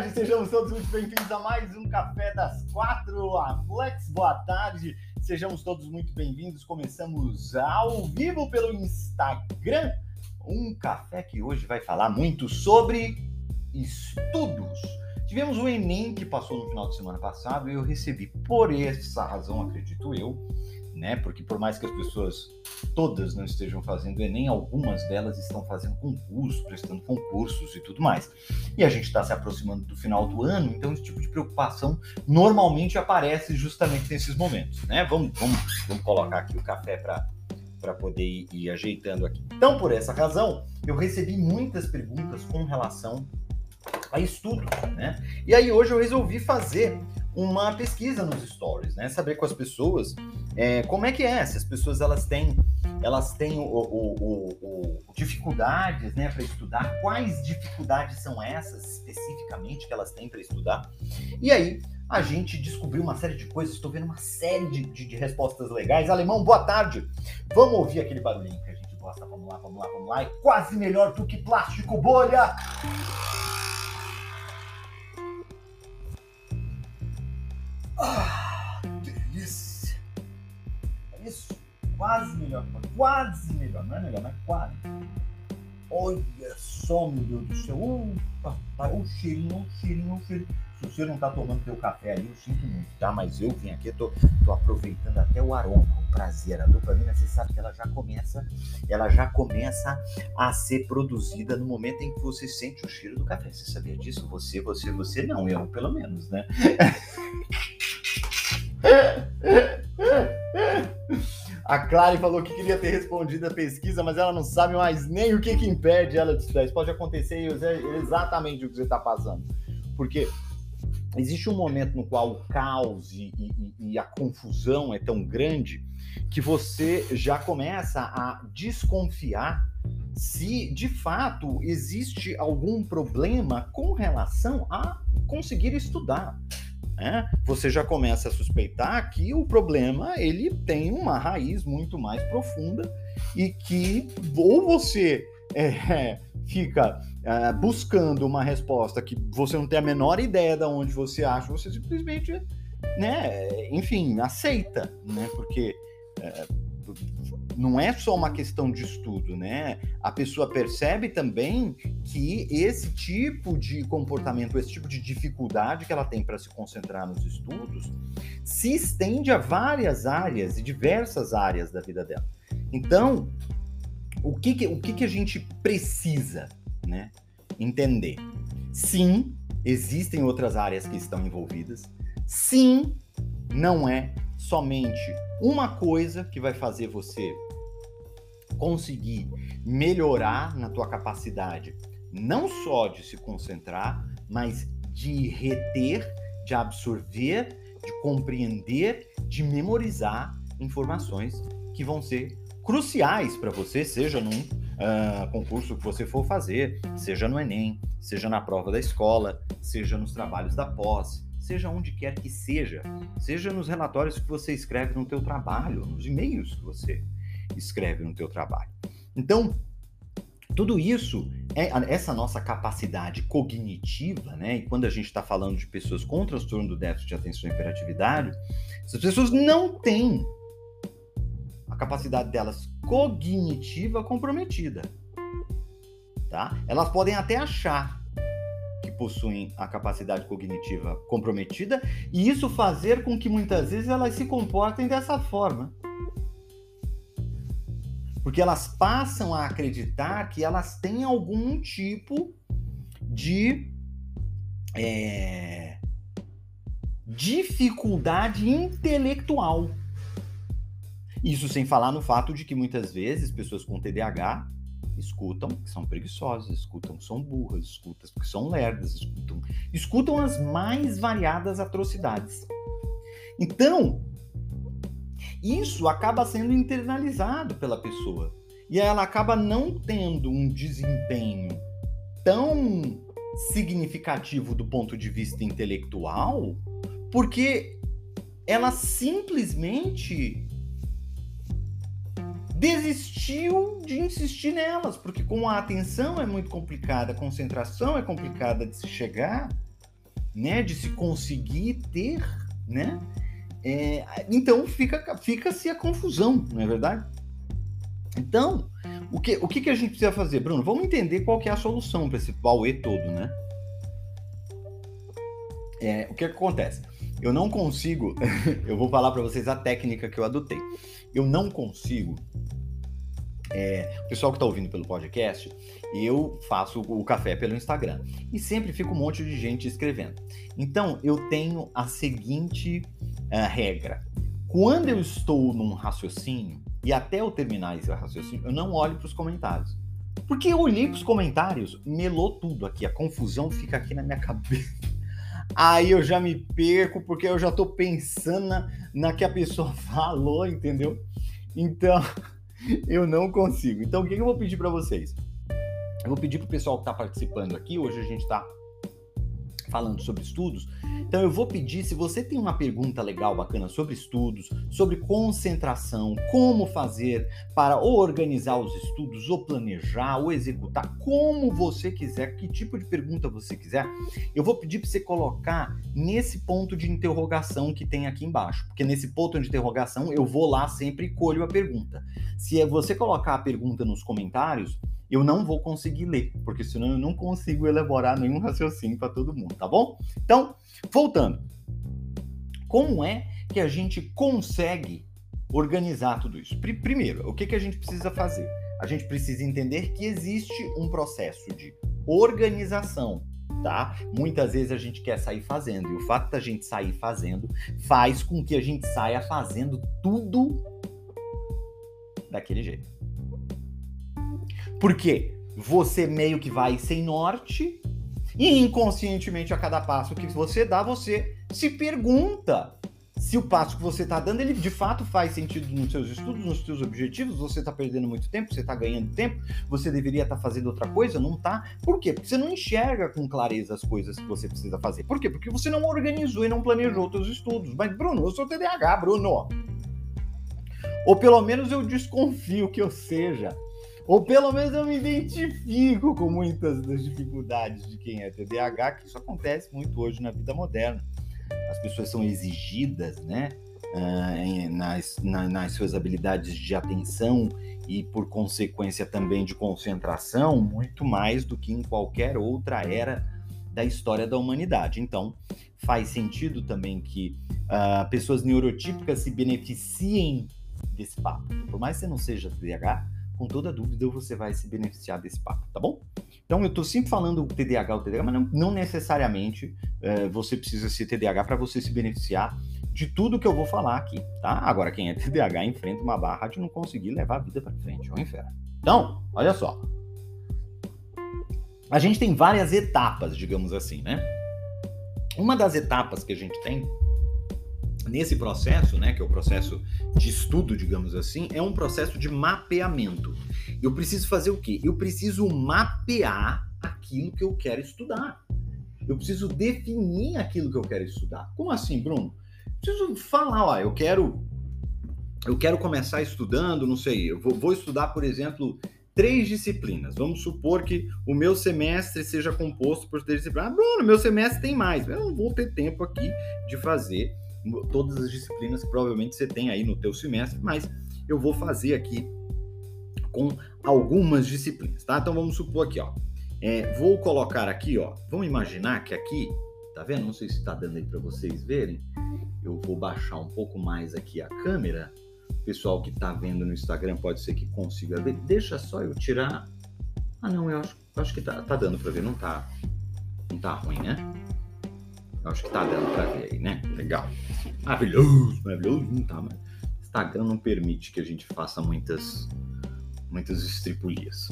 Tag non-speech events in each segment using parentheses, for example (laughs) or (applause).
Tarde, sejamos todos muito bem-vindos a mais um Café das Quatro. A Flex, boa tarde, sejamos todos muito bem-vindos. Começamos ao vivo pelo Instagram. Um café que hoje vai falar muito sobre estudos. Tivemos o Enem que passou no final de semana passado e eu recebi, por essa razão, acredito eu, né? Porque por mais que as pessoas todas não estejam fazendo Enem, algumas delas estão fazendo concurso, prestando concursos e tudo mais. E a gente está se aproximando do final do ano, então esse tipo de preocupação normalmente aparece justamente nesses momentos, né? Vamos, vamos, vamos colocar aqui o café para para poder ir, ajeitando aqui. Então, por essa razão, eu recebi muitas perguntas com relação a estudos, né? E aí hoje eu resolvi fazer uma pesquisa nos stories, né? Saber com as pessoas é, como é que é, se as pessoas elas têm elas têm o, o, o, o dificuldades, né, para estudar. Quais dificuldades são essas especificamente que elas têm para estudar? E aí a gente descobriu uma série de coisas. Estou vendo uma série de, de, de respostas legais. Alemão, boa tarde. Vamos ouvir aquele barulhinho que a gente gosta. Vamos lá, vamos lá, vamos lá. É quase melhor do que plástico bolha. Ah, Quase melhor. Quase melhor. Não é melhor, mas quase. Olha só, meu Deus do céu. Papai, o cheirinho, o cheirinho, o cheirinho. Se você não tá tomando teu café aí, eu sinto muito, tá? Mas eu vim aqui, tô, tô aproveitando até o aroma, o prazer. A dopamina, você sabe que ela já começa, ela já começa a ser produzida no momento em que você sente o cheiro do café. Você sabia disso? Você, você, você não, eu pelo menos, né? (laughs) A Clary falou que queria ter respondido a pesquisa, mas ela não sabe mais nem o que, que impede ela de estudar. Isso pode acontecer exatamente o que você está passando. Porque existe um momento no qual o caos e, e, e, a confusão é tão grande que você já começa a desconfiar se de fato existe algum problema com relação a conseguir estudar né, você já começa a suspeitar que o problema ele tem uma raiz muito mais profunda e que ou você é, (laughs) fica é, buscando uma resposta que você não tem a menor ideia de onde você acha, você simplesmente, né, enfim, aceita, né, porque é, não é só uma questão de estudo, né? A pessoa percebe também que esse tipo de comportamento, esse tipo de dificuldade que ela tem para se concentrar nos estudos, se estende a várias áreas e diversas áreas da vida dela. Então, o que, que o que, que a gente precisa, né? Entender. Sim, existem outras áreas que estão envolvidas. Sim, não é somente uma coisa que vai fazer você conseguir melhorar na tua capacidade não só de se concentrar, mas de reter, de absorver, de compreender, de memorizar informações que vão ser cruciais para você, seja num uh, concurso que você for fazer, seja no Enem, seja na prova da escola, seja nos trabalhos da pós, seja onde quer que seja, seja nos relatórios que você escreve no teu trabalho, nos e-mails que você escreve no teu trabalho. Então, tudo isso é essa nossa capacidade cognitiva, né? E quando a gente está falando de pessoas com transtorno do déficit de atenção e hiperatividade, essas pessoas não têm a capacidade delas cognitiva comprometida, tá? Elas podem até achar possuem a capacidade cognitiva comprometida e isso fazer com que muitas vezes elas se comportem dessa forma. Porque elas passam a acreditar que elas têm algum tipo de é, dificuldade intelectual. Isso sem falar no fato de que muitas vezes pessoas com TDAH escutam que são preguiçosas, escutam que são burras, escutam que são lerdas, escutam, escutam as mais variadas atrocidades. Então, isso acaba sendo internalizado pela pessoa. E ela acaba não tendo um desempenho tão significativo do ponto de vista intelectual, porque ela simplesmente desistiu de insistir nelas, porque com a atenção é muito complicada, a concentração é complicada de se chegar, né, de se conseguir ter, né? É, então fica fica-se a confusão, não é verdade? Então, o que, o que, que a gente precisa fazer, Bruno? Vamos entender qual que é a solução para esse Bauê todo, né? É, o que, que acontece? Eu não consigo, (laughs) eu vou falar para vocês a técnica que eu adotei. Eu não consigo é, o pessoal que está ouvindo pelo podcast, eu faço o café pelo Instagram e sempre fica um monte de gente escrevendo. Então eu tenho a seguinte uh, regra: quando eu estou num raciocínio e até eu terminar esse raciocínio, eu não olho para os comentários. Porque eu olhei para os comentários, melou tudo aqui, a confusão fica aqui na minha cabeça. Aí eu já me perco porque eu já estou pensando na, na que a pessoa (laughs) falou, entendeu? Então, (laughs) eu não consigo. Então, o que eu vou pedir para vocês? Eu vou pedir para o pessoal que está participando aqui, hoje a gente está falando sobre estudos. Então eu vou pedir, se você tem uma pergunta legal, bacana sobre estudos, sobre concentração, como fazer para organizar os estudos, ou planejar, ou executar, como você quiser, que tipo de pergunta você quiser, eu vou pedir para você colocar nesse ponto de interrogação que tem aqui embaixo, porque nesse ponto de interrogação eu vou lá sempre e colho a pergunta. Se você colocar a pergunta nos comentários, eu não vou conseguir ler, porque senão eu não consigo elaborar nenhum raciocínio para todo mundo, tá bom? Então, voltando. Como é que a gente consegue organizar tudo isso? Primeiro, o que, que a gente precisa fazer? A gente precisa entender que existe um processo de organização, tá? Muitas vezes a gente quer sair fazendo, e o fato da gente sair fazendo faz com que a gente saia fazendo tudo daquele jeito. Porque você meio que vai sem norte e inconscientemente a cada passo que você dá, você se pergunta se o passo que você está dando, ele de fato faz sentido nos seus estudos, nos seus objetivos, você está perdendo muito tempo, você está ganhando tempo, você deveria estar tá fazendo outra coisa, não está? Por quê? Porque você não enxerga com clareza as coisas que você precisa fazer. Por quê? Porque você não organizou e não planejou seus estudos. Mas, Bruno, eu sou TDAH, Bruno. Ou pelo menos eu desconfio que eu seja. Ou pelo menos eu me identifico com muitas das dificuldades de quem é TDAH, que isso acontece muito hoje na vida moderna. As pessoas são exigidas, né? Uh, nas, na, nas suas habilidades de atenção e, por consequência, também de concentração, muito mais do que em qualquer outra era da história da humanidade. Então, faz sentido também que uh, pessoas neurotípicas se beneficiem desse papo. Por mais que você não seja TDAH, com toda dúvida você vai se beneficiar desse papo, tá bom? Então eu estou sempre falando o TDAH, o TDAH, mas não, não necessariamente é, você precisa ser TDAH para você se beneficiar de tudo que eu vou falar aqui, tá? Agora, quem é TDAH enfrenta uma barra de não conseguir levar a vida para frente, é um inferno. Então, olha só. A gente tem várias etapas, digamos assim, né? Uma das etapas que a gente tem nesse processo, né, que é o processo de estudo, digamos assim, é um processo de mapeamento. Eu preciso fazer o quê? Eu preciso mapear aquilo que eu quero estudar. Eu preciso definir aquilo que eu quero estudar. Como assim, Bruno? Preciso falar, ó, eu quero eu quero começar estudando, não sei, eu vou, vou estudar, por exemplo, três disciplinas. Vamos supor que o meu semestre seja composto por três disciplinas. Ah, Bruno, meu semestre tem mais. Eu não vou ter tempo aqui de fazer todas as disciplinas que provavelmente você tem aí no teu semestre, mas eu vou fazer aqui com algumas disciplinas, tá? Então vamos supor aqui, ó. É, vou colocar aqui, ó. Vamos imaginar que aqui, tá vendo? Não sei se está dando aí para vocês verem. Eu vou baixar um pouco mais aqui a câmera. O pessoal que está vendo no Instagram pode ser que consiga ver. Deixa só eu tirar. Ah, não, eu acho, acho que tá, tá dando para ver. Não tá, não tá ruim, né? Acho que tá dando pra ver aí, né? Legal. Maravilhoso, maravilhoso. Não tá, mas Instagram não permite que a gente faça muitas, muitas estripulias.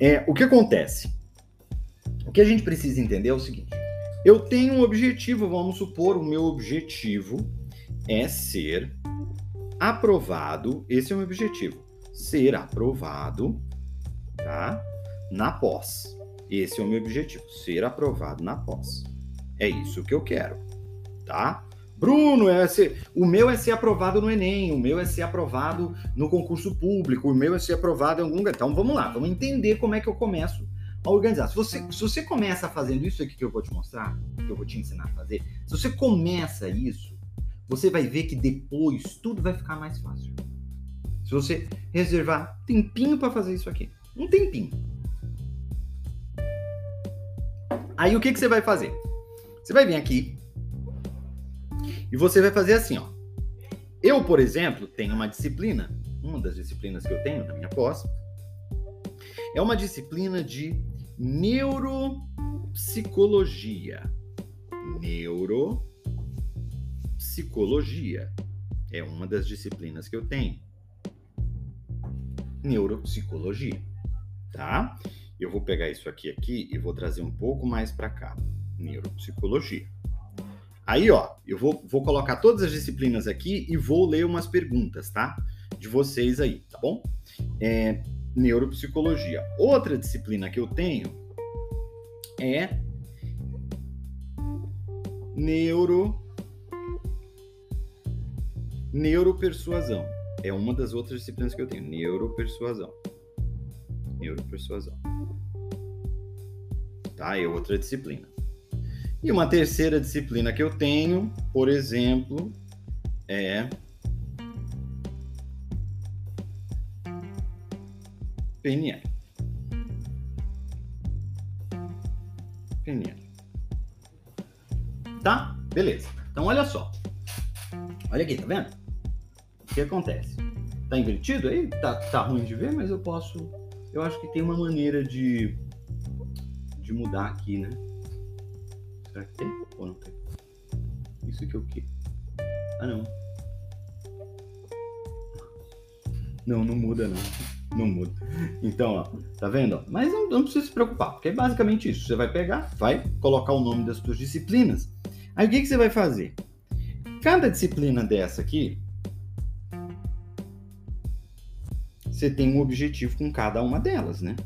É, o que acontece? O que a gente precisa entender é o seguinte: eu tenho um objetivo, vamos supor, o meu objetivo é ser aprovado. Esse é o meu objetivo: ser aprovado, tá? Na pós. Esse é o meu objetivo: ser aprovado na pós. É isso que eu quero, tá? Bruno, é ser, o meu é ser aprovado no Enem, o meu é ser aprovado no concurso público, o meu é ser aprovado em algum lugar. Então vamos lá, vamos entender como é que eu começo a organizar. Se você, se você começa fazendo isso aqui que eu vou te mostrar, que eu vou te ensinar a fazer, se você começa isso, você vai ver que depois tudo vai ficar mais fácil. Se você reservar tempinho para fazer isso aqui, um tempinho. Aí o que, que você vai fazer? Você vai vir aqui e você vai fazer assim, ó. Eu, por exemplo, tenho uma disciplina, uma das disciplinas que eu tenho na minha pós, é uma disciplina de neuropsicologia. Neuropsicologia é uma das disciplinas que eu tenho. Neuropsicologia, tá? Eu vou pegar isso aqui aqui e vou trazer um pouco mais para cá. Neuropsicologia. Aí, ó, eu vou, vou colocar todas as disciplinas aqui e vou ler umas perguntas, tá? De vocês aí, tá bom? É, neuropsicologia. Outra disciplina que eu tenho é neuro neuropersuasão. É uma das outras disciplinas que eu tenho, neuropersuasão. Neuropersuasão. Tá? É outra disciplina. E uma terceira disciplina que eu tenho, por exemplo, é PNL. PNL. Tá? Beleza. Então olha só. Olha aqui, tá vendo? O que acontece? Tá invertido aí? Tá, tá ruim de ver, mas eu posso. Eu acho que tem uma maneira de, de mudar aqui, né? Será que tem ou não tem? Isso aqui é o quê? Ah, não. Não, não muda, não. Não muda. Então, ó, tá vendo? Mas não, não precisa se preocupar, porque é basicamente isso. Você vai pegar, vai colocar o nome das suas disciplinas. Aí o que, que você vai fazer? Cada disciplina dessa aqui, você tem um objetivo com cada uma delas, né?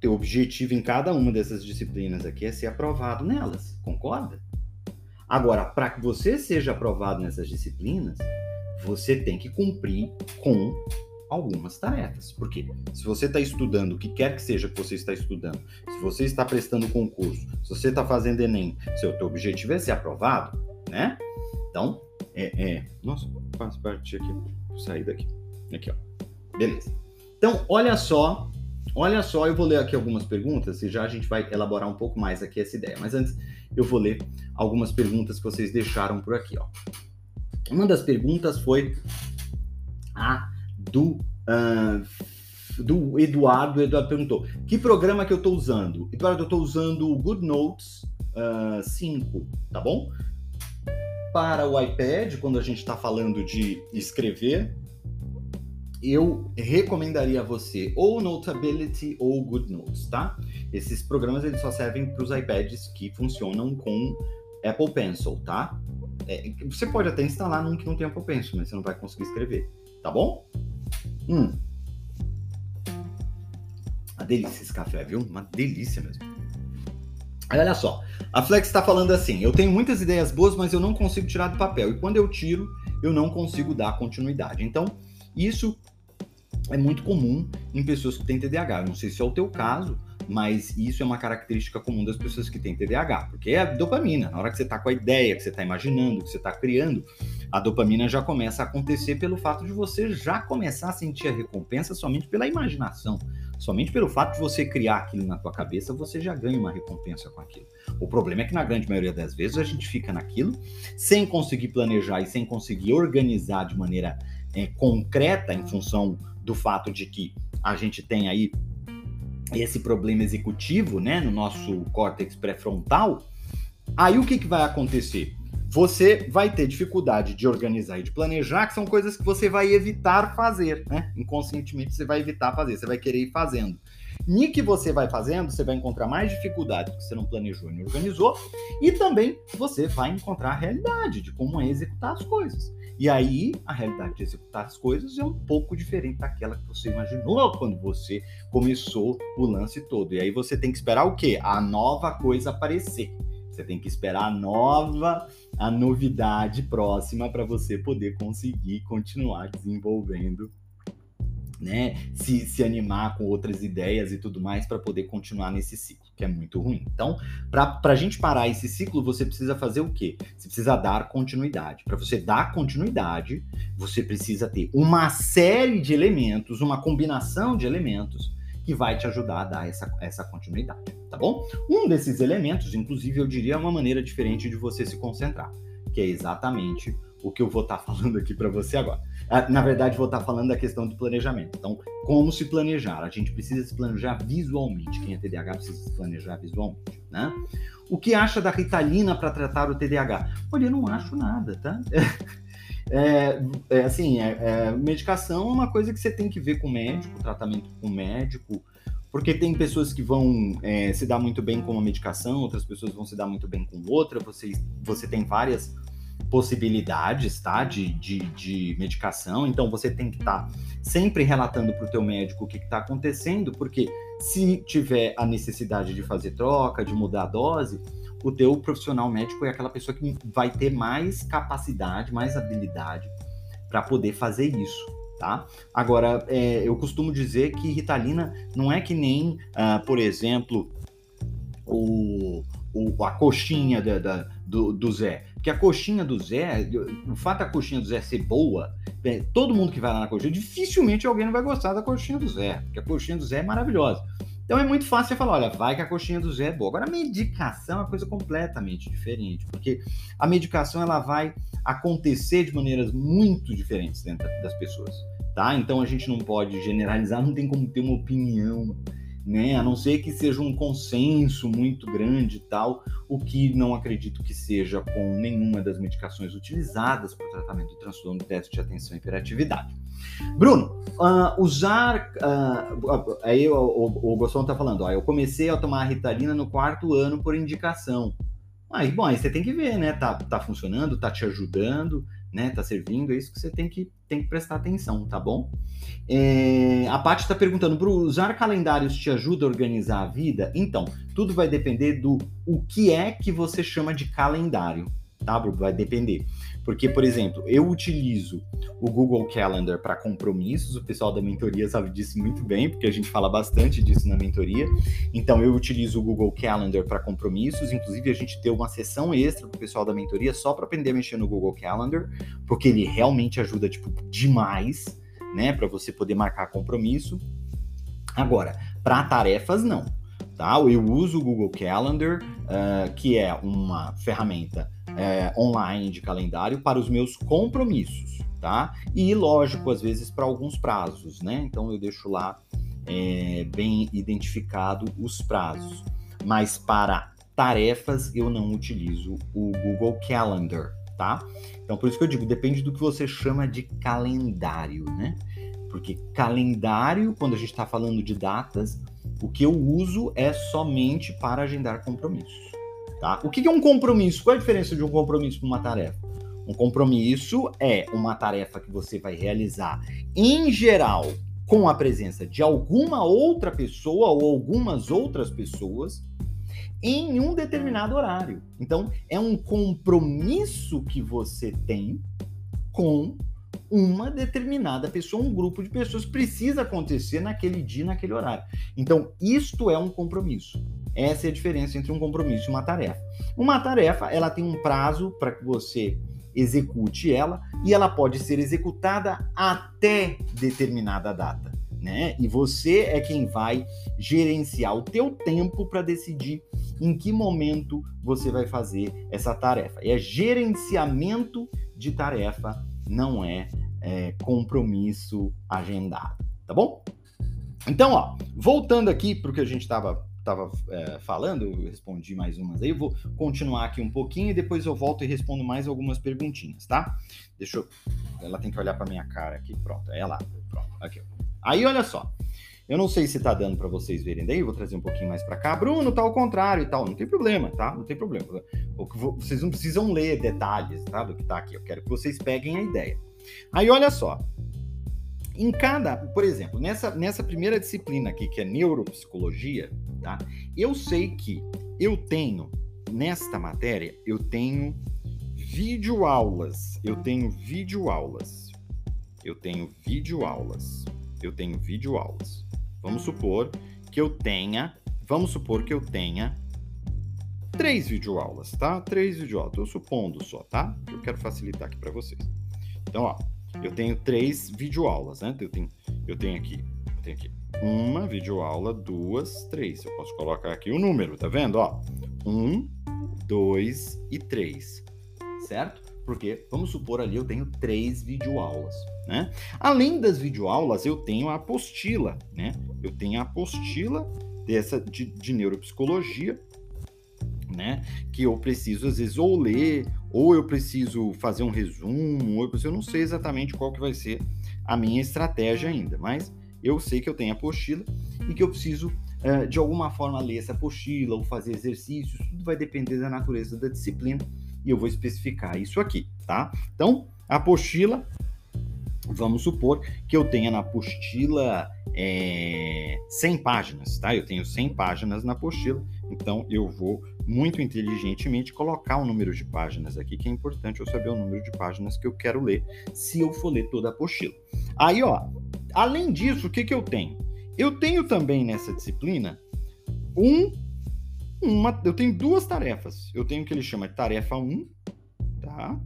Teu objetivo em cada uma dessas disciplinas aqui é ser aprovado nelas, concorda? Agora, para que você seja aprovado nessas disciplinas, você tem que cumprir com algumas tarefas. Porque se você está estudando o que quer que seja que você está estudando, se você está prestando concurso, se você está fazendo Enem, seu teu objetivo é ser aprovado, né? Então, é. é... Nossa, faz parte aqui. Vou sair daqui. Aqui, ó. Beleza. Então, olha só Olha só, eu vou ler aqui algumas perguntas e já a gente vai elaborar um pouco mais aqui essa ideia. Mas antes, eu vou ler algumas perguntas que vocês deixaram por aqui, ó. Uma das perguntas foi a do, uh, do Eduardo. O Eduardo perguntou: que programa que eu estou usando? Eduardo, eu estou usando o GoodNotes uh, 5, tá bom? Para o iPad, quando a gente está falando de escrever, eu recomendaria a você ou Notability ou GoodNotes, tá? Esses programas eles só servem para os iPads que funcionam com Apple Pencil, tá? É, você pode até instalar num que não tem Apple Pencil, mas você não vai conseguir escrever, tá bom? Hum. Uma delícia esse café, viu? Uma delícia mesmo. Olha só, a Flex está falando assim: eu tenho muitas ideias boas, mas eu não consigo tirar do papel. E quando eu tiro, eu não consigo dar continuidade. Então, isso é muito comum em pessoas que têm TDAH. Não sei se é o teu caso, mas isso é uma característica comum das pessoas que têm TDAH, porque é a dopamina. Na hora que você está com a ideia, que você está imaginando, que você está criando, a dopamina já começa a acontecer pelo fato de você já começar a sentir a recompensa somente pela imaginação. Somente pelo fato de você criar aquilo na tua cabeça, você já ganha uma recompensa com aquilo. O problema é que na grande maioria das vezes a gente fica naquilo sem conseguir planejar e sem conseguir organizar de maneira é, concreta em função do fato de que a gente tem aí esse problema executivo, né, no nosso córtex pré-frontal, aí o que, que vai acontecer? você vai ter dificuldade de organizar e de planejar, que são coisas que você vai evitar fazer, né? Inconscientemente você vai evitar fazer, você vai querer ir fazendo. E que você vai fazendo, você vai encontrar mais dificuldade que você não planejou não organizou, e também você vai encontrar a realidade de como é executar as coisas. E aí, a realidade de executar as coisas é um pouco diferente daquela que você imaginou quando você começou o lance todo. E aí você tem que esperar o quê? A nova coisa aparecer. Você tem que esperar a nova, a novidade próxima para você poder conseguir continuar desenvolvendo né, se, se animar com outras ideias e tudo mais para poder continuar nesse ciclo, que é muito ruim. Então, para a gente parar esse ciclo, você precisa fazer o quê? Você precisa dar continuidade. Para você dar continuidade, você precisa ter uma série de elementos, uma combinação de elementos que vai te ajudar a dar essa, essa continuidade, tá bom? Um desses elementos, inclusive, eu diria, é uma maneira diferente de você se concentrar, que é exatamente o que eu vou estar tá falando aqui para você agora. Ah, na verdade, vou estar falando da questão do planejamento. Então, como se planejar? A gente precisa se planejar visualmente. Quem é TDAH precisa se planejar visualmente, né? O que acha da Ritalina para tratar o TDAH? Olha, eu não acho nada, tá? (laughs) É, é assim, é, é, medicação é uma coisa que você tem que ver com o médico, tratamento com o médico, porque tem pessoas que vão é, se dar muito bem com uma medicação, outras pessoas vão se dar muito bem com outra, você, você tem várias possibilidades, tá? De, de, de medicação. Então você tem que estar tá sempre relatando para o teu médico o que está acontecendo, porque se tiver a necessidade de fazer troca, de mudar a dose, o teu profissional médico é aquela pessoa que vai ter mais capacidade, mais habilidade para poder fazer isso, tá? Agora, é, eu costumo dizer que Ritalina não é que nem, uh, por exemplo, o, o, a coxinha da, da, do, do Zé. Porque a coxinha do Zé, o fato da coxinha do Zé ser boa, é, todo mundo que vai lá na coxinha, dificilmente alguém não vai gostar da coxinha do Zé, porque a coxinha do Zé é maravilhosa. Então é muito fácil você falar, olha, vai que a coxinha do Zé é boa. Agora a medicação é uma coisa completamente diferente, porque a medicação ela vai acontecer de maneiras muito diferentes dentro das pessoas, tá? Então a gente não pode generalizar, não tem como ter uma opinião né? A não ser que seja um consenso muito grande e tal, o que não acredito que seja com nenhuma das medicações utilizadas para o tratamento do transtorno do déficit de atenção e hiperatividade. Bruno, uh, usar. Uh, aí o, o, o Gostão está falando, ó, eu comecei a tomar a Ritalina no quarto ano por indicação. Aí, bom, aí você tem que ver, né? Tá, tá funcionando, tá te ajudando, né? Tá servindo, é isso que você tem que, tem que prestar atenção, tá bom? É, a Paty está perguntando, para usar calendários te ajuda a organizar a vida? Então, tudo vai depender do o que é que você chama de calendário, tá? Vai depender. Porque, por exemplo, eu utilizo o Google Calendar para compromissos, o pessoal da mentoria sabe disso muito bem, porque a gente fala bastante disso na mentoria. Então, eu utilizo o Google Calendar para compromissos, inclusive a gente tem uma sessão extra para o pessoal da mentoria só para aprender a mexer no Google Calendar, porque ele realmente ajuda, tipo, demais, né, para você poder marcar compromisso. Agora, para tarefas, não. Tá? Eu uso o Google Calendar, uh, que é uma ferramenta é, online de calendário para os meus compromissos, tá? E lógico, às vezes para alguns prazos, né? Então eu deixo lá é, bem identificado os prazos. Mas para tarefas eu não utilizo o Google Calendar, tá? Então por isso que eu digo, depende do que você chama de calendário, né? Porque calendário, quando a gente está falando de datas, o que eu uso é somente para agendar compromissos. Tá? O que é um compromisso? Qual é a diferença de um compromisso para uma tarefa? Um compromisso é uma tarefa que você vai realizar, em geral, com a presença de alguma outra pessoa ou algumas outras pessoas em um determinado horário. Então, é um compromisso que você tem com uma determinada pessoa, um grupo de pessoas precisa acontecer naquele dia, naquele horário. Então, isto é um compromisso. Essa é a diferença entre um compromisso e uma tarefa. Uma tarefa, ela tem um prazo para que você execute ela e ela pode ser executada até determinada data, né? E você é quem vai gerenciar o teu tempo para decidir em que momento você vai fazer essa tarefa. É gerenciamento de tarefa, não é, é compromisso agendado, tá bom? Então, ó, voltando aqui para o que a gente estava estava é, falando, eu respondi mais umas aí. Eu vou continuar aqui um pouquinho e depois eu volto e respondo mais algumas perguntinhas, tá? Deixa eu. Ela tem que olhar para minha cara aqui. Pronto, é lá. Pronto, aqui. Aí, olha só. Eu não sei se tá dando para vocês verem daí, vou trazer um pouquinho mais para cá. Bruno, tá ao contrário e tal. Não tem problema, tá? Não tem problema. Vocês não precisam ler detalhes, tá? Do que tá aqui. Eu quero que vocês peguem a ideia. Aí, olha só. Em cada, por exemplo, nessa, nessa primeira disciplina aqui, que é neuropsicologia, tá? Eu sei que eu tenho, nesta matéria, eu tenho videoaulas. Eu tenho videoaulas. Eu tenho videoaulas. Eu tenho videoaulas. Vamos supor que eu tenha, vamos supor que eu tenha três videoaulas, tá? Três videoaulas. Estou supondo só, tá? Eu quero facilitar aqui para vocês. Então, ó, eu tenho três videoaulas, né? Eu tenho, eu tenho aqui, eu tenho aqui uma videoaula, duas, três. Eu posso colocar aqui o número, tá vendo? Ó, um, dois e três, certo? Porque, vamos supor ali, eu tenho três videoaulas, né? Além das videoaulas, eu tenho a apostila, né? Eu tenho a apostila dessa de, de neuropsicologia, né? Que eu preciso, às vezes, ou ler ou eu preciso fazer um resumo, ou eu, preciso, eu não sei exatamente qual que vai ser a minha estratégia ainda, mas eu sei que eu tenho a apostila e que eu preciso, uh, de alguma forma, ler essa apostila ou fazer exercícios, tudo vai depender da natureza da disciplina e eu vou especificar isso aqui, tá? Então, a apostila, vamos supor que eu tenha na apostila é, 100 páginas, tá? Eu tenho 100 páginas na apostila, então eu vou muito inteligentemente colocar o um número de páginas aqui, que é importante eu saber o número de páginas que eu quero ler se eu for ler toda a apostila. Aí, ó, além disso, o que, que eu tenho? Eu tenho também nessa disciplina um, uma, eu tenho duas tarefas. Eu tenho o que ele chama de tarefa 1, tá?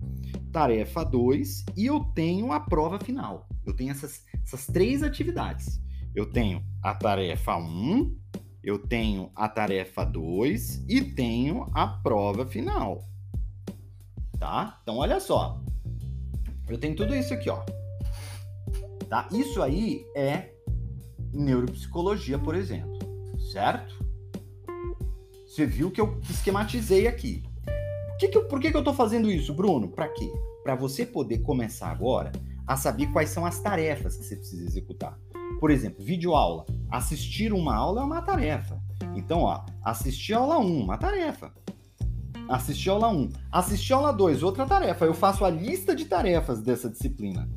Tarefa 2 e eu tenho a prova final. Eu tenho essas, essas três atividades. Eu tenho a tarefa 1, eu tenho a tarefa 2 e tenho a prova final. Tá? Então, olha só. Eu tenho tudo isso aqui, ó. Tá? Isso aí é neuropsicologia, por exemplo. Certo? Você viu que eu esquematizei aqui. Por que, que eu, por que, que eu tô fazendo isso, Bruno? Para quê? Para você poder começar agora a saber quais são as tarefas que você precisa executar. Por exemplo, videoaula. Assistir uma aula é uma tarefa. Então, ó, assistir aula 1, uma tarefa. Assistir aula 1. Assistir aula 2, outra tarefa. Eu faço a lista de tarefas dessa disciplina.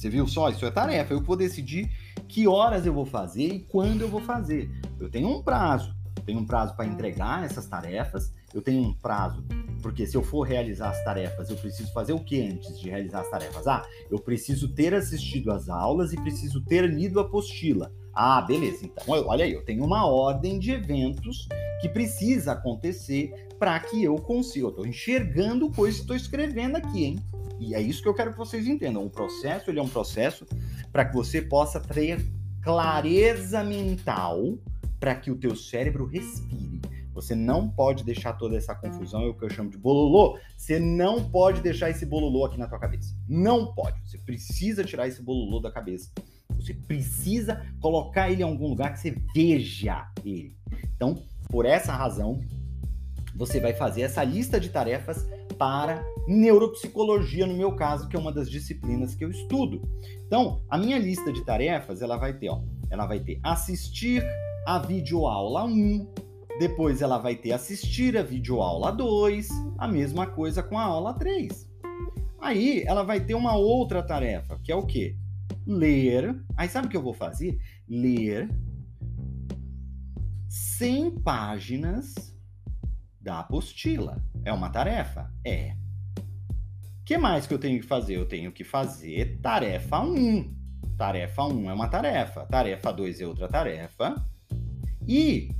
Você viu só? Isso é tarefa. Eu vou decidir que horas eu vou fazer e quando eu vou fazer. Eu tenho um prazo. Eu tenho um prazo para entregar essas tarefas. Eu tenho um prazo porque se eu for realizar as tarefas, eu preciso fazer o que antes de realizar as tarefas? Ah, eu preciso ter assistido às aulas e preciso ter lido a apostila. Ah, beleza. Então, olha aí, eu tenho uma ordem de eventos que precisa acontecer para que eu consiga. Eu estou enxergando coisas que estou escrevendo aqui, hein? E é isso que eu quero que vocês entendam. O processo, ele é um processo para que você possa ter clareza mental para que o teu cérebro respire. Você não pode deixar toda essa confusão, é o que eu chamo de bololô. Você não pode deixar esse bololô aqui na tua cabeça. Não pode. Você precisa tirar esse bololô da cabeça. Você precisa colocar ele em algum lugar que você veja ele. Então, por essa razão, você vai fazer essa lista de tarefas para neuropsicologia, no meu caso, que é uma das disciplinas que eu estudo. Então, a minha lista de tarefas, ela vai ter, ó, ela vai ter assistir a videoaula 1, depois ela vai ter assistir a videoaula 2, a mesma coisa com a aula 3. Aí ela vai ter uma outra tarefa, que é o quê? Ler. Aí sabe o que eu vou fazer? Ler 100 páginas da apostila. É uma tarefa? É. O que mais que eu tenho que fazer? Eu tenho que fazer tarefa 1. Tarefa 1 é uma tarefa, tarefa 2 é outra tarefa. E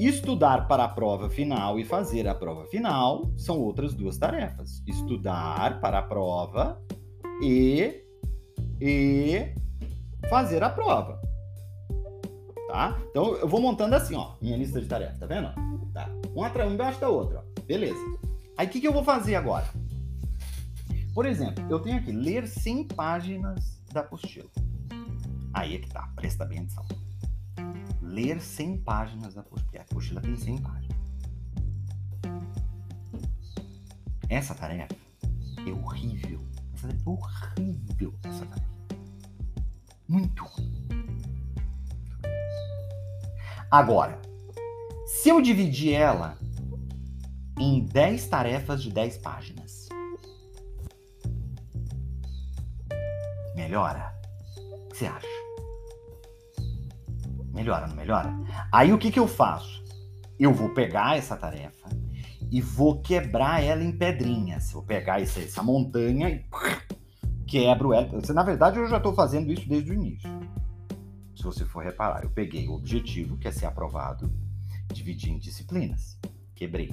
Estudar para a prova final e fazer a prova final são outras duas tarefas. Estudar para a prova e, e fazer a prova. Tá? Então eu vou montando assim, ó, minha lista de tarefas, tá vendo? Tá. Uma embaixo da outra. Beleza. Aí o que, que eu vou fazer agora? Por exemplo, eu tenho aqui ler 100 páginas da apostila. Aí é que tá, presta bem atenção ler 100 páginas da apostila. A apostila tem 100 páginas. Essa tarefa é horrível. Essa tarefa é horrível. Essa tarefa. Muito ruim. Agora, se eu dividir ela em 10 tarefas de 10 páginas, melhora? O que você acha? Melhora, não melhora? Aí o que, que eu faço? Eu vou pegar essa tarefa e vou quebrar ela em pedrinhas. Vou pegar essa, essa montanha e quebro ela. Na verdade, eu já estou fazendo isso desde o início. Se você for reparar, eu peguei o objetivo, que é ser aprovado, dividi em disciplinas. Quebrei.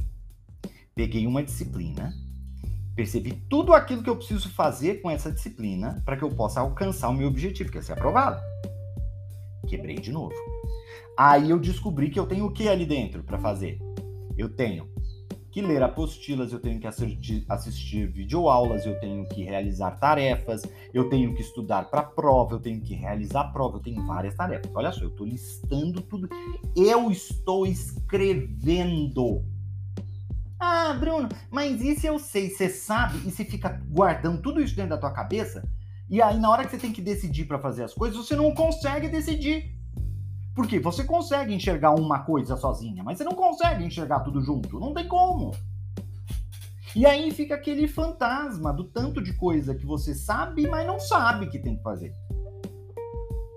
Peguei uma disciplina, percebi tudo aquilo que eu preciso fazer com essa disciplina para que eu possa alcançar o meu objetivo, que é ser aprovado. Quebrei de novo. Aí eu descobri que eu tenho o que ali dentro para fazer? Eu tenho que ler apostilas, eu tenho que assistir, assistir videoaulas, eu tenho que realizar tarefas, eu tenho que estudar para prova, eu tenho que realizar prova, eu tenho várias tarefas. Olha só, eu estou listando tudo. Eu estou escrevendo. Ah, Bruno, mas isso eu sei, você sabe, e você fica guardando tudo isso dentro da tua cabeça, e aí na hora que você tem que decidir para fazer as coisas, você não consegue decidir. Porque você consegue enxergar uma coisa sozinha, mas você não consegue enxergar tudo junto. Não tem como. E aí fica aquele fantasma do tanto de coisa que você sabe, mas não sabe que tem que fazer.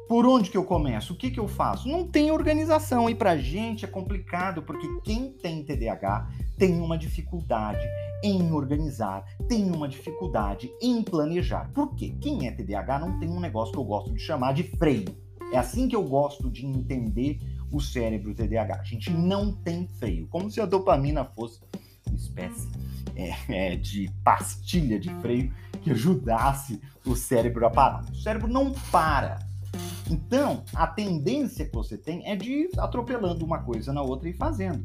Por onde que eu começo? O que que eu faço? Não tem organização e pra gente é complicado porque quem tem TDAH tem uma dificuldade em organizar, tem uma dificuldade em planejar. Por quê? Quem é TDAH não tem um negócio que eu gosto de chamar de freio. É assim que eu gosto de entender o cérebro TDAH. A gente não tem freio, como se a dopamina fosse uma espécie é, é, de pastilha de freio que ajudasse o cérebro a parar. O cérebro não para. Então, a tendência que você tem é de ir atropelando uma coisa na outra e fazendo.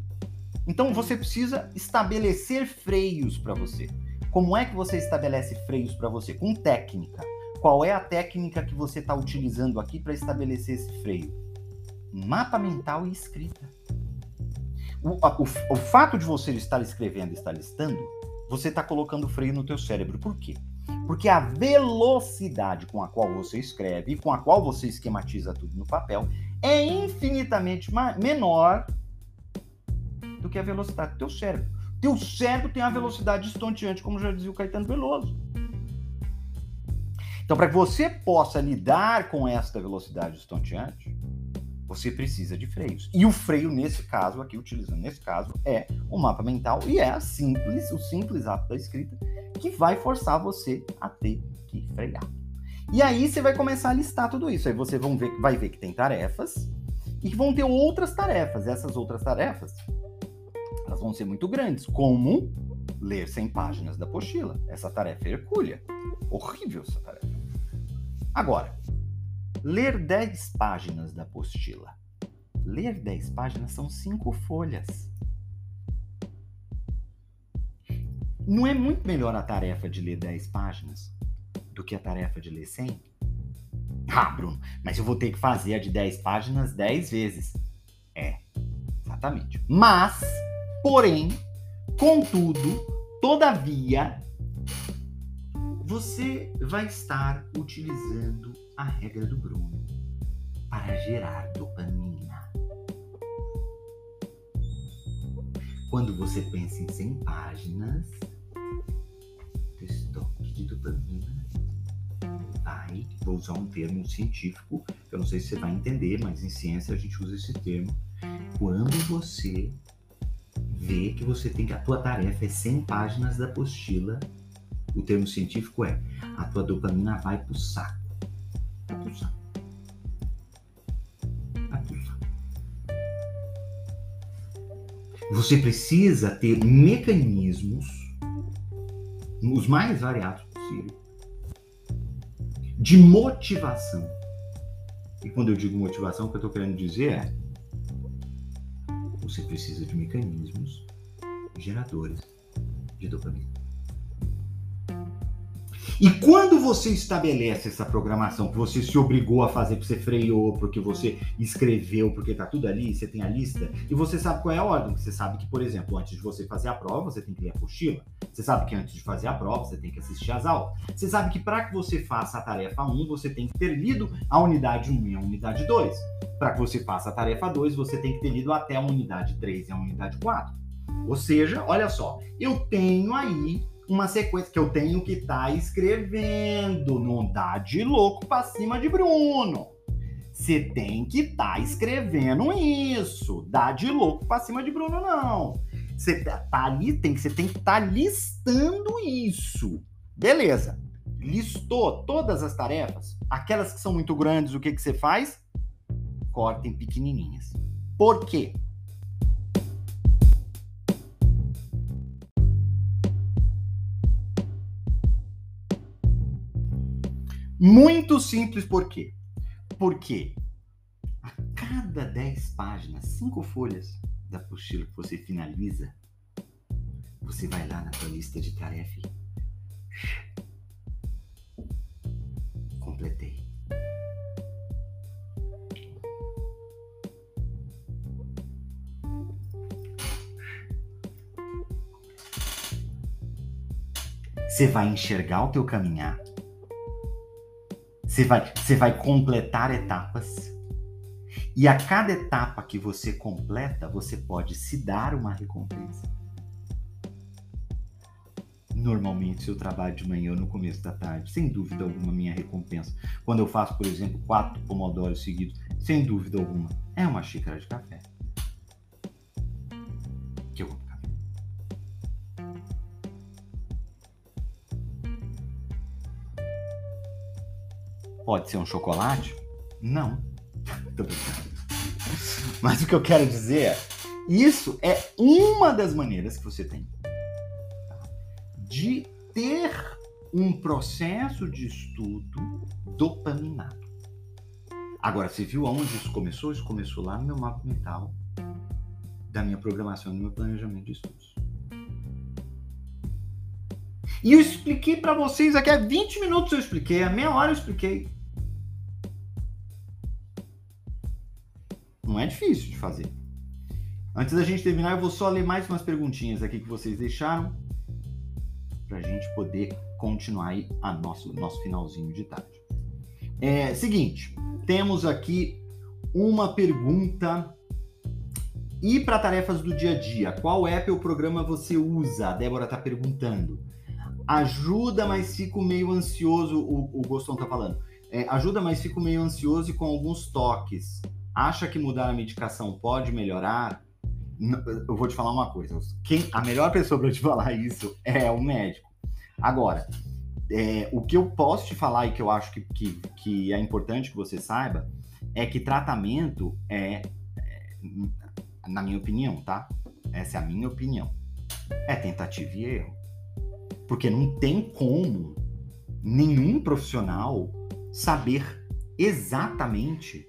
Então, você precisa estabelecer freios para você. Como é que você estabelece freios para você? Com técnica. Qual é a técnica que você está utilizando aqui para estabelecer esse freio? Mapa mental e escrita. O, o, o fato de você estar escrevendo e estar listando, você está colocando freio no teu cérebro. Por quê? Porque a velocidade com a qual você escreve e com a qual você esquematiza tudo no papel é infinitamente menor do que a velocidade do teu cérebro. Teu cérebro tem a velocidade estonteante, como já dizia o Caetano Veloso. Então, para que você possa lidar com esta velocidade estonteante, você precisa de freios. E o freio, nesse caso, aqui utilizando nesse caso, é o mapa mental e é simples, o simples ato da escrita que vai forçar você a ter que frear. E aí você vai começar a listar tudo isso. Aí você vão ver, vai ver que tem tarefas e que vão ter outras tarefas. Essas outras tarefas, elas vão ser muito grandes, como ler 100 páginas da apostila. Essa tarefa é hercúlea. Horrível essa tarefa. Agora, ler 10 páginas da apostila. Ler 10 páginas são 5 folhas. Não é muito melhor a tarefa de ler 10 páginas do que a tarefa de ler 100? Ah, Bruno, mas eu vou ter que fazer a de 10 páginas 10 vezes. É, exatamente. Mas, porém, contudo, todavia, você vai estar utilizando a regra do Bruno para gerar dopamina. Quando você pensa em 100 páginas, o estoque de dopamina vai, vou usar um termo científico, eu não sei se você vai entender, mas em ciência a gente usa esse termo. Quando você vê que você tem que a tua tarefa é 100 páginas da apostila o termo científico é a tua dopamina vai pro saco. Vai pro saco. Vai pro saco. Você precisa ter mecanismos, os mais variados possíveis, de motivação. E quando eu digo motivação, o que eu estou querendo dizer é você precisa de mecanismos geradores de dopamina. E quando você estabelece essa programação que você se obrigou a fazer, porque você freou, porque você escreveu, porque tá tudo ali, você tem a lista, e você sabe qual é a ordem. Você sabe que, por exemplo, antes de você fazer a prova, você tem que ler a apostila. Você sabe que antes de fazer a prova, você tem que assistir às aulas. Você sabe que para que você faça a tarefa 1, você tem que ter lido a unidade 1 e a unidade 2. Para que você faça a tarefa 2, você tem que ter lido até a unidade 3 e a unidade 4. Ou seja, olha só, eu tenho aí uma sequência que eu tenho que estar tá escrevendo. Não dá de louco para cima de Bruno. Você tem que estar tá escrevendo isso. Dá de louco para cima de Bruno, não. Você tá ali, tem que, você tem que estar tá listando isso. Beleza. Listou todas as tarefas. Aquelas que são muito grandes, o que, que você faz? Corta em pequenininhas. Por quê? Muito simples por quê? Porque a cada 10 páginas, 5 folhas da apostila que você finaliza, você vai lá na sua lista de tarefas completei. Você vai enxergar o teu caminhar você vai, você vai completar etapas. E a cada etapa que você completa, você pode se dar uma recompensa. Normalmente, se eu trabalho de manhã ou no começo da tarde, sem dúvida alguma, minha recompensa. Quando eu faço, por exemplo, quatro pomodoros seguidos, sem dúvida alguma, é uma xícara de café. Pode ser um chocolate? Não. (laughs) Mas o que eu quero dizer é, isso é uma das maneiras que você tem de ter um processo de estudo dopaminado. Agora, você viu aonde isso começou? Isso começou lá no meu mapa mental, da minha programação, do meu planejamento de estudos. E eu expliquei para vocês aqui há 20 minutos eu expliquei, há meia hora eu expliquei. Não é difícil de fazer. Antes da gente terminar, eu vou só ler mais umas perguntinhas aqui que vocês deixaram para a gente poder continuar aí a nosso, nosso finalzinho de tarde. É seguinte, temos aqui uma pergunta. E para tarefas do dia a dia, qual app ou programa você usa? A Débora está perguntando. Ajuda, mas fico meio ansioso, o, o Gostão está falando. É, ajuda, mas fico meio ansioso e com alguns toques acha que mudar a medicação pode melhorar, eu vou te falar uma coisa. Quem, a melhor pessoa para te falar isso (laughs) é o médico. Agora, é, o que eu posso te falar e que eu acho que, que, que, é importante que você saiba é que tratamento é, é, na minha opinião, tá? Essa é a minha opinião. É tentativa e erro. Porque não tem como nenhum profissional saber exatamente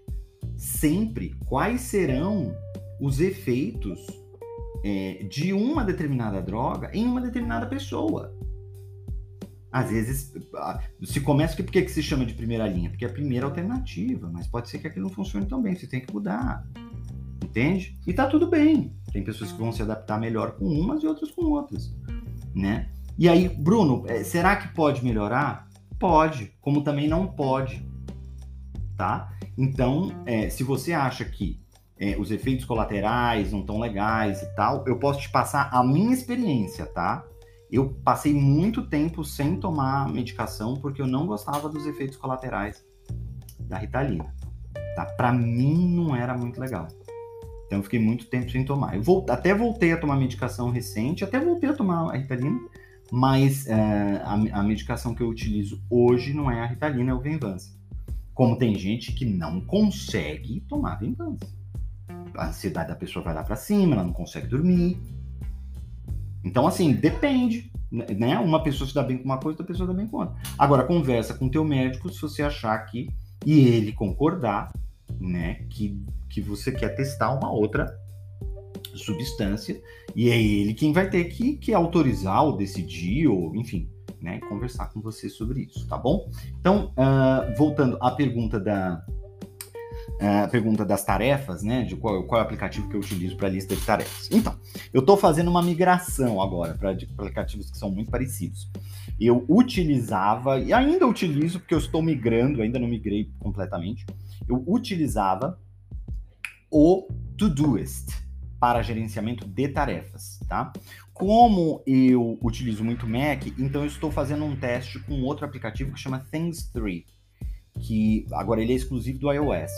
sempre quais serão os efeitos é, de uma determinada droga em uma determinada pessoa. Às vezes, se começa, por que, que se chama de primeira linha? Porque é a primeira alternativa, mas pode ser que aquilo não funcione tão bem, você tem que mudar. Entende? E tá tudo bem. Tem pessoas que vão se adaptar melhor com umas e outras com outras, né? E aí, Bruno, é, será que pode melhorar? Pode, como também não pode, tá? Então, é, se você acha que é, os efeitos colaterais não estão legais e tal, eu posso te passar a minha experiência, tá? Eu passei muito tempo sem tomar medicação porque eu não gostava dos efeitos colaterais da Ritalina. Tá? Para mim não era muito legal. Então eu fiquei muito tempo sem tomar. Eu até voltei a tomar medicação recente, até voltei a tomar a Ritalina, mas é, a, a, medicação que eu utilizo hoje não é a Ritalina, é o Venvanse. Como tem gente que não consegue tomar vingança. A ansiedade da pessoa vai lá para cima, ela não consegue dormir. Então, assim, depende. Né? Uma pessoa se dá bem com uma coisa, outra pessoa dá bem com outra. Agora, conversa com o teu médico se você achar que, e ele concordar, né, que, que você quer testar uma outra substância, e é ele quem vai ter que, que autorizar ou decidir, ou enfim, né, conversar com você sobre isso, tá bom? Então, uh, voltando à pergunta da uh, pergunta das tarefas, né, de qual, qual é o aplicativo que eu utilizo para lista de tarefas. Então, eu estou fazendo uma migração agora para aplicativos que são muito parecidos. Eu utilizava e ainda utilizo porque eu estou migrando, ainda não migrei completamente. Eu utilizava o Todoist para gerenciamento de tarefas, tá? Como eu utilizo muito Mac, então eu estou fazendo um teste com outro aplicativo que chama Things 3, que agora ele é exclusivo do iOS,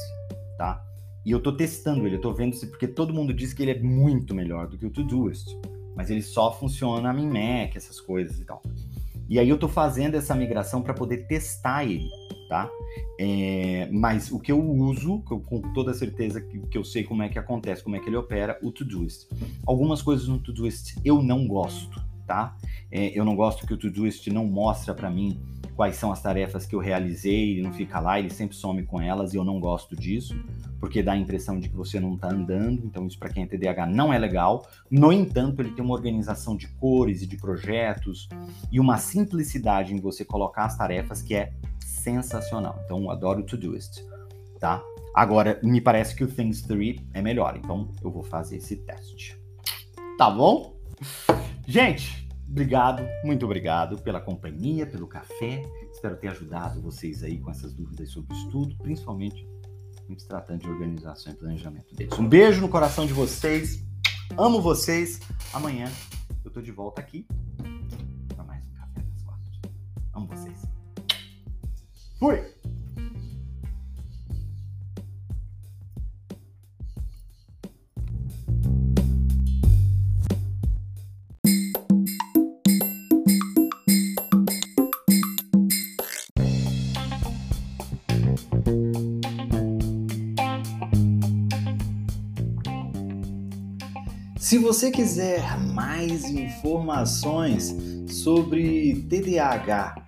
tá? E eu estou testando ele, eu estou vendo se porque todo mundo diz que ele é muito melhor do que o Todoist, mas ele só funciona em Mac, essas coisas e tal. E aí eu estou fazendo essa migração para poder testar ele, tá? É, mas o que eu uso, com toda certeza que, que, eu sei como é que acontece, como é que ele opera, o Todoist. Algumas coisas no Todoist eu não gosto, tá? É, eu não gosto que o Todoist não mostra para mim quais são as tarefas que eu realizei, ele não fica lá, ele sempre some com elas e eu não gosto disso, porque dá a impressão de que você não está andando, então isso para quem é TDAH não é legal. No entanto, ele tem uma organização de cores e de projetos e uma simplicidade em você colocar as tarefas que é sensacional. Então, eu adoro o Todoist, tá? Agora, me parece que o Things 3 é melhor, então eu vou fazer esse teste. Tá bom? Gente, Obrigado, muito obrigado pela companhia, pelo café. Espero ter ajudado vocês aí com essas dúvidas sobre o estudo, principalmente se tratando de organização e planejamento deles. Um beijo no coração de vocês. Amo vocês. Amanhã eu tô de volta aqui Fui! Se você quiser mais informações sobre TDAH